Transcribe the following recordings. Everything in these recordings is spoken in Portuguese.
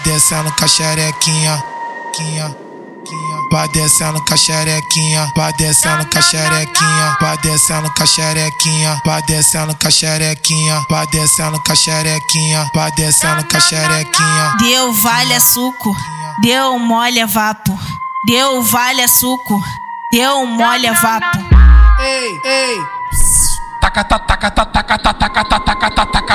descendo com a xerequinha, quinha, quinha. Vai descendo com a xerequinha, vai descendo com a xerequinha, com a com a com a com a. Deu vale é suco, deu mole é vapo, deu vale é suco, deu mole é vapo. Ei, ei, Taca, taca, taca, taca, taca, taca, taca,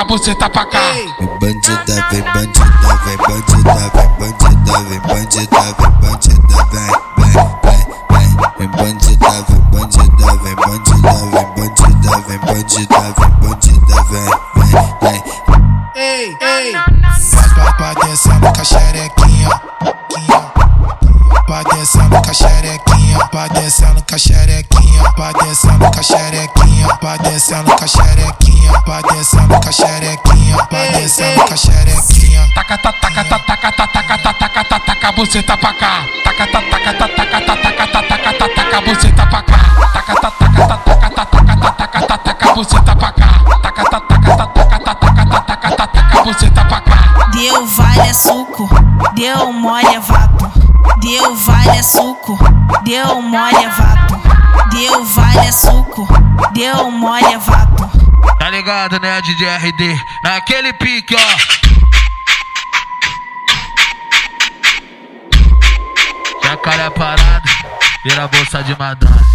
você tá pra cá. Vem bandida, vem bandida, vem bandida, vem bandida, vem bandida, vem bandida, vem, vem, vem, vem. Vem bandida, vem bandida, vem bandida, vem bandida, vem bandida, vem bandida, vem, vem, vem. Ei, ei, vai, vai, vai descendo com a xerequinha, quinha. Vai descendo com a xerequinha, vai descendo com a xerequinha, descendo com a xerequinha, descendo com a xerequinha, vai descendo com a xerequinha, vai descendo com a xerequinha. Taca, taca, taca, taca, taca, taca, taca, taca, taca, você tá pra cá. Taca, taca, taca, taca, taca, taca, taca, taca, você tá pra cá. Taca, taca, taca, taca, taca, taca, taca, você tá pra cá. Taca, taca, taca, taca, taca, taca, taca, você tá pra cá. Deu vale é suco, deu mole é vapo, deu vale é suco, deu mole é vapo, deu vale é suco, deu mole é vapo. Ligado, né, DJ RD? Naquele pique, ó. Jacaré parado, vira bolsa de madame.